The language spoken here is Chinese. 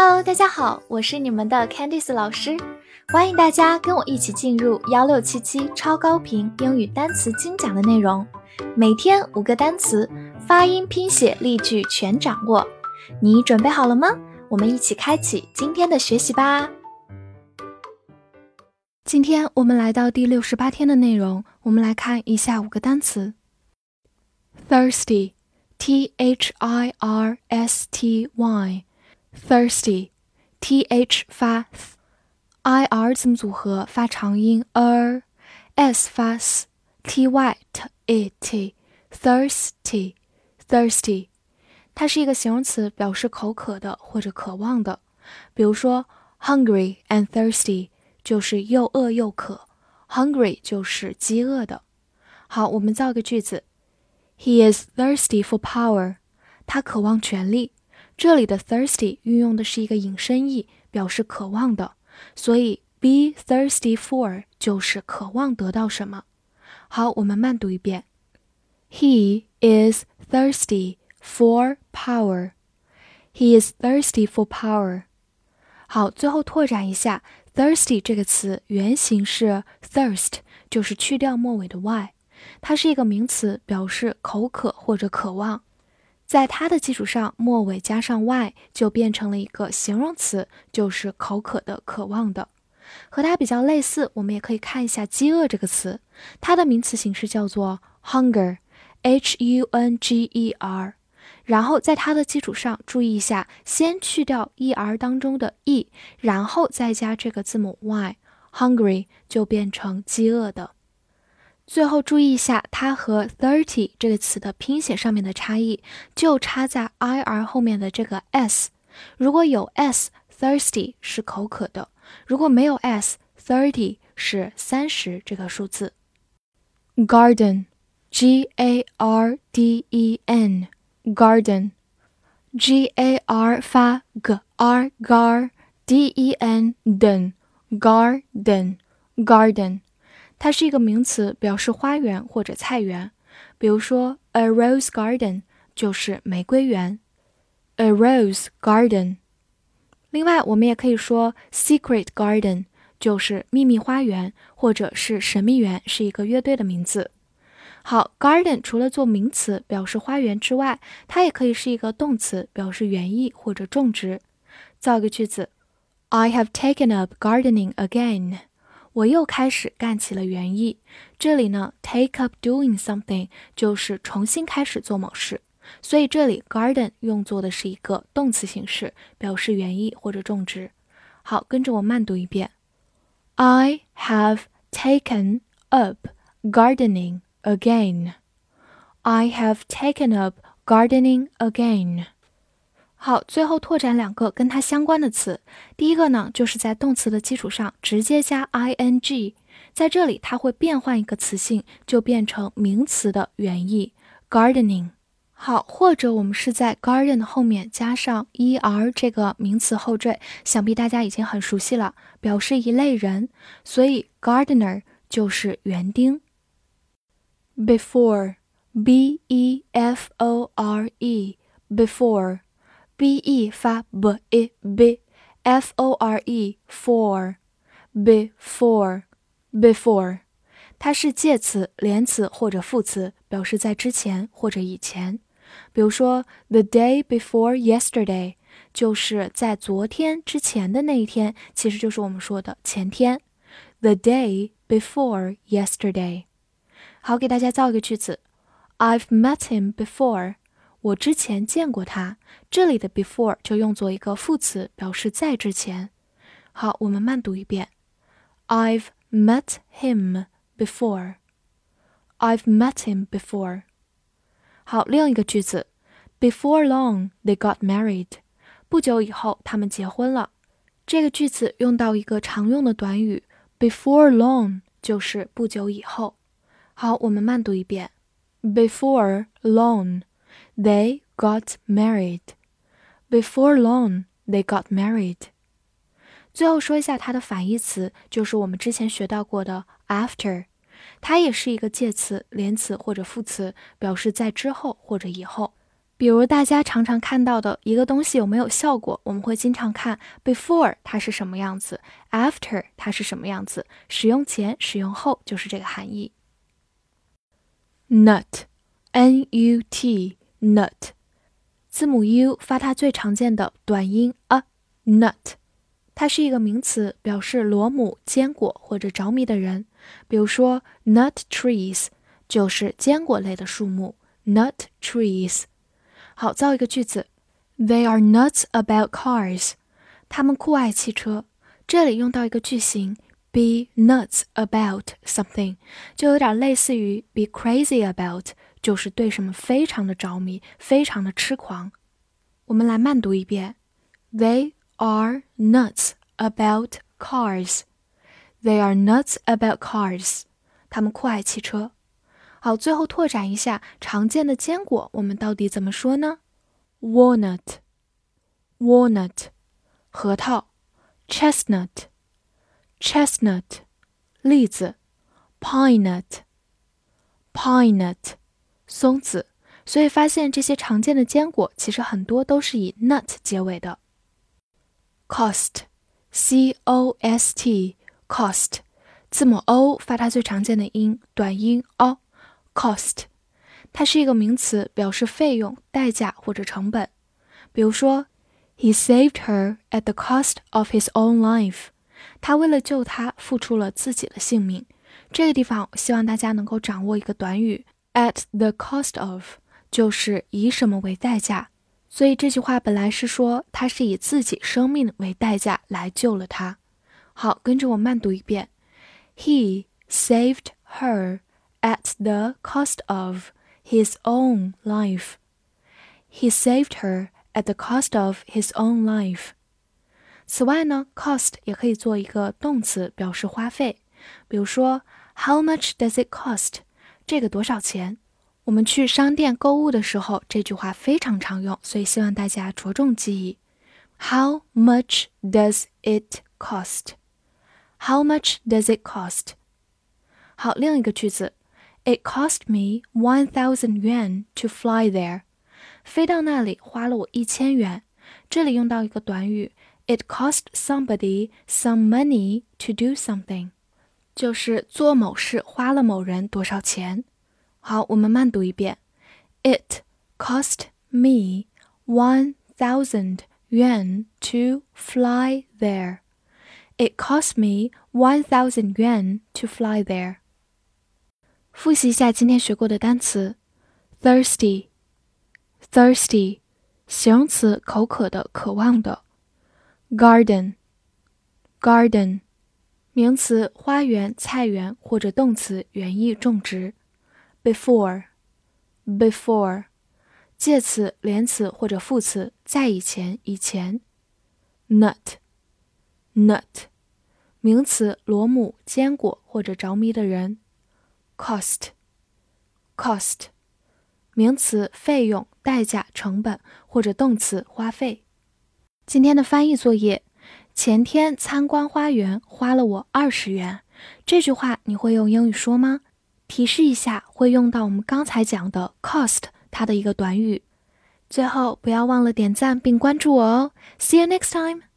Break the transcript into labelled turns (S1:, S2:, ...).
S1: Hello，大家好，我是你们的 Candice 老师，欢迎大家跟我一起进入幺六七七超高频英语单词精讲的内容，每天五个单词，发音、拼写、例句全掌握，你准备好了吗？我们一起开启今天的学习吧。今天我们来到第六十八天的内容，我们来看以下五个单词：thirsty，t h i r s t y y，thirsty，t h 发 i r 字母组合发长音 er，s 发 s，t y t i t，thirsty，thirsty，它是一个形容词，表示口渴的或者渴望的，比如说 hungry and thirsty。就是又饿又渴，hungry 就是饥饿的。好，我们造个句子：He is thirsty for power。他渴望权力。 这里的 thirsty 运用的是一个引申义，表示渴望的，所以 be thirsty for 就是渴望得到什么。好，我们慢读一遍：He is thirsty for power。He is thirsty for power。好，最后拓展一下。Thirsty 这个词原型是 thirst，就是去掉末尾的 y，它是一个名词，表示口渴或者渴望。在它的基础上，末尾加上 y 就变成了一个形容词，就是口渴的、渴望的。和它比较类似，我们也可以看一下饥饿这个词，它的名词形式叫做 hunger，h u n g e r。然后在它的基础上，注意一下，先去掉 e r 当中的 e，然后再加这个字母 y，hungry 就变成饥饿的。最后注意一下，它和 thirty 这个词的拼写上面的差异，就差在 i r 后面的这个 s。如果有 s，thirsty 是口渴的；如果没有 s，thirty 是三十这个数字。garden，g a r d e n。garden，g a r 发 g r gar，d e n den garden garden， 它是一个名词，表示花园或者菜园。比如说，a rose garden 就是玫瑰园，a rose garden。另外，我们也可以说 secret garden 就是秘密花园，或者是神秘园，是一个乐队的名字。好，garden 除了做名词表示花园之外，它也可以是一个动词，表示园艺或者种植。造个句子：I have taken up gardening again。我又开始干起了园艺。这里呢，take up doing something 就是重新开始做某事，所以这里 garden 用作的是一个动词形式，表示园艺或者种植。好，跟着我慢读一遍：I have taken up gardening。Again, I have taken up gardening again. 好，最后拓展两个跟它相关的词。第一个呢，就是在动词的基础上直接加 ing，在这里它会变换一个词性，就变成名词的原意 gardening。好，或者我们是在 garden 后面加上 er 这个名词后缀，想必大家已经很熟悉了，表示一类人，所以 gardener 就是园丁。before b e f o r e before b e 发 b e b f o r e for before before 它是介词、连词或者副词，表示在之前或者以前。比如说，the day before yesterday 就是在昨天之前的那一天，其实就是我们说的前天。the day before yesterday。好，给大家造一个句子：I've met him before。 我之前见过他。这里的 before 就用作一个副词，表示在之前。好，我们慢读一遍：I've met him before。I've met him before。好，另一个句子：Before long they got married。不久以后，他们结婚了。这个句子用到一个常用的短语：before long，就是不久以后。好，我们慢读一遍。Before long, they got married. Before long, they got married. 最后说一下它的反义词，就是我们之前学到过的 after，它也是一个介词、连词或者副词，表示在之后或者以后。比如大家常常看到的一个东西有没有效果，我们会经常看 before 它是什么样子，after 它是什么样子，使用前、使用后就是这个含义。Nut, n u t nut，字母 u 发它最常见的短音 a，nut，它是一个名词，表示螺母、坚果或者着迷的人。比如说 nut trees 就是坚果类的树木，nut trees。好，造一个句子，They are nuts about cars，他们酷爱汽车。这里用到一个句型。Be nuts about something，就有点类似于 be crazy about，就是对什么非常的着迷，非常的痴狂。我们来慢读一遍：They are nuts about cars. They are nuts about cars. 他们酷爱汽车。好，最后拓展一下常见的坚果，我们到底怎么说呢？Walnut，walnut，核桃；chestnut。chestnut，栗子；pine nut，pine nut， 松子。所以发现这些常见的坚果其实很多都是以 nut 结尾的。cost，c o s t，cost，字母 o 发它最常见的音，短音 o，cost，它是一个名词，表示费用、代价或者成本。比如说，He saved her at the cost of his own life。他为了救他，付出了自己的性命。这个地方，希望大家能够掌握一个短语，at the cost of，就是以什么为代价。所以这句话本来是说他是以自己生命为代价来救了他。好，跟着我慢读一遍：He saved her at the cost of his own life. He saved her at the cost of his own life. 此外呢，cost 也可以做一个动词，表示花费。比如说，How much does it cost？这个多少钱？我们去商店购物的时候，这句话非常常用，所以希望大家着重记忆。How much does it cost？How much does it cost？好，另一个句子，It cost me one thousand yuan to fly there。飞到那里花了我一千元。这里用到一个短语。It cost somebody some money to do something， 就是做某事花了某人多少钱。好，我们慢读一遍。It cost me one thousand yuan to fly there. It cost me one thousand yuan to fly there. 复习一下今天学过的单词：thirsty，thirsty，形容词，口渴的，渴望的。garden，garden，名 名词，花园、菜园，或者动词，园艺、种植。before，before，介词、连词或者副词，在以前、以前。nut，nut，名词，螺母、坚果或者着迷的人。cost，cost，名词，费用、代价、成本或者动词，花费。今天的翻译作业，前天参观花园花了我二十元。这句话你会用英语说吗？提示一下，会用到我们刚才讲的 cost 它的一个短语。最后不要忘了点赞并关注我哦。See you next time.